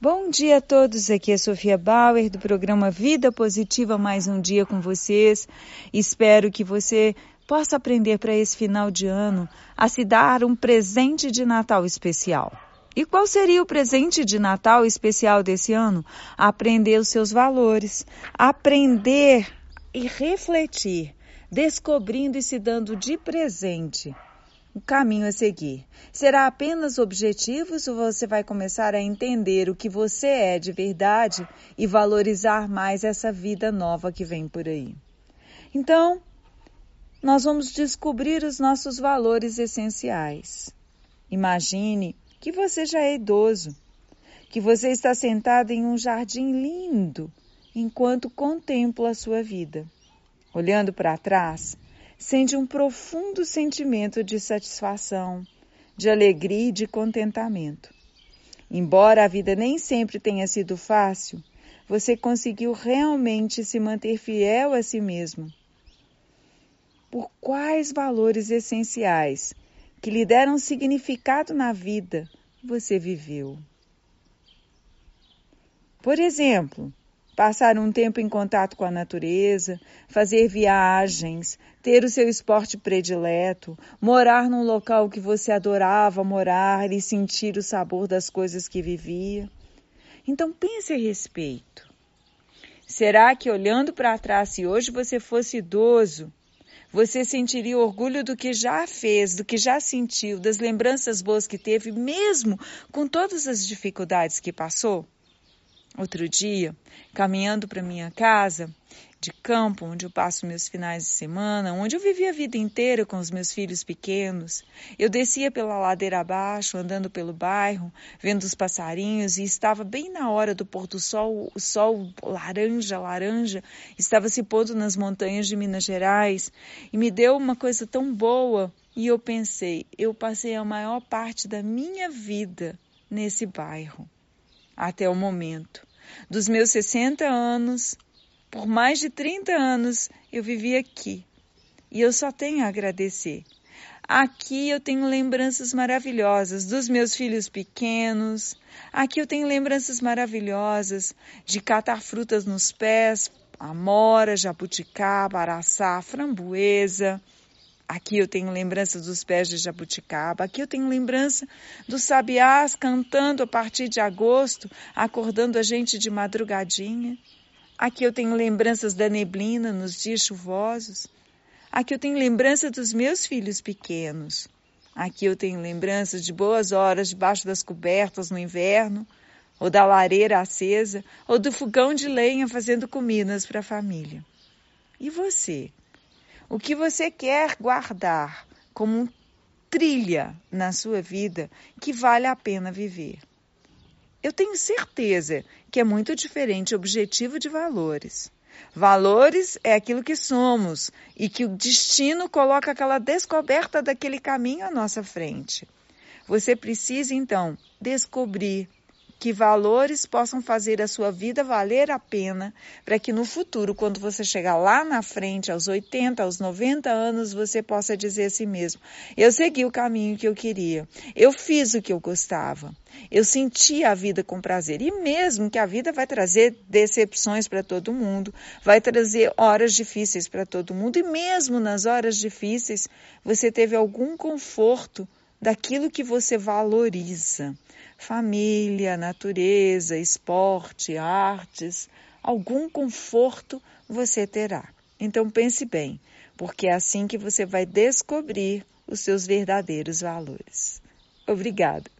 Bom dia a todos, aqui é Sofia Bauer do programa Vida Positiva, mais um dia com vocês. Espero que você possa aprender para esse final de ano a se dar um presente de Natal especial. E qual seria o presente de Natal especial desse ano? Aprender os seus valores, aprender e refletir, descobrindo e se dando de presente o caminho a seguir? Será apenas objetivos ou você vai começar a entender o que você é de verdade e valorizar mais essa vida nova que vem por aí? Então, nós vamos descobrir os nossos valores essenciais. Imagine que você já é idoso, que você está sentado em um jardim lindo enquanto contempla a sua vida. Olhando para trás, sente um profundo sentimento de satisfação, de alegria e de contentamento. Embora a vida nem sempre tenha sido fácil, você conseguiu realmente se manter fiel a si mesmo. Por quais valores essenciais que lhe deram significado na vida você viveu? Por exemplo, passar um tempo em contato com a natureza, fazer viagens, ter o seu esporte predileto, morar num local que você adorava morar e sentir o sabor das coisas que vivia. Então pense a respeito. Será que olhando para trás, se hoje você fosse idoso, você sentiria orgulho do que já fez, do que já sentiu, das lembranças boas que teve, mesmo com todas as dificuldades que passou? Outro dia, caminhando para minha casa de campo, onde eu passo meus finais de semana, onde eu vivi a vida inteira com os meus filhos pequenos, eu descia pela ladeira abaixo, andando pelo bairro, vendo os passarinhos e estava bem na hora do pôr do sol, o sol laranja, laranja, estava se pondo nas montanhas de Minas Gerais e me deu uma coisa tão boa e eu pensei, eu passei a maior parte da minha vida nesse bairro até o momento. Dos meus 60 anos, por mais de 30 anos eu vivi aqui. E eu só tenho a agradecer. Aqui eu tenho lembranças maravilhosas dos meus filhos pequenos. Aqui eu tenho lembranças maravilhosas de catar frutas nos pés, amora, jabuticaba, araçá, framboesa. Aqui eu tenho lembrança dos pés de jabuticaba, aqui eu tenho lembrança dos sabiás cantando a partir de agosto, acordando a gente de madrugadinha. Aqui eu tenho lembranças da neblina nos dias chuvosos. Aqui eu tenho lembrança dos meus filhos pequenos. Aqui eu tenho lembranças de boas horas debaixo das cobertas no inverno, ou da lareira acesa, ou do fogão de lenha fazendo comidas para a família. E você? O que você quer guardar como trilha na sua vida que vale a pena viver? Eu tenho certeza que é muito diferente objetivo de valores. Valores é aquilo que somos e que o destino coloca aquela descoberta daquele caminho à nossa frente. Você precisa então descobrir que valores possam fazer a sua vida valer a pena, para que no futuro, quando você chegar lá na frente, aos 80, aos 90 anos, você possa dizer a si mesmo: eu segui o caminho que eu queria, eu fiz o que eu gostava, eu senti a vida com prazer. E mesmo que a vida vai trazer decepções para todo mundo, vai trazer horas difíceis para todo mundo, e mesmo nas horas difíceis, você teve algum conforto daquilo que você valoriza família, natureza, esporte, artes, algum conforto você terá. Então pense bem, porque é assim que você vai descobrir os seus verdadeiros valores. Obrigada.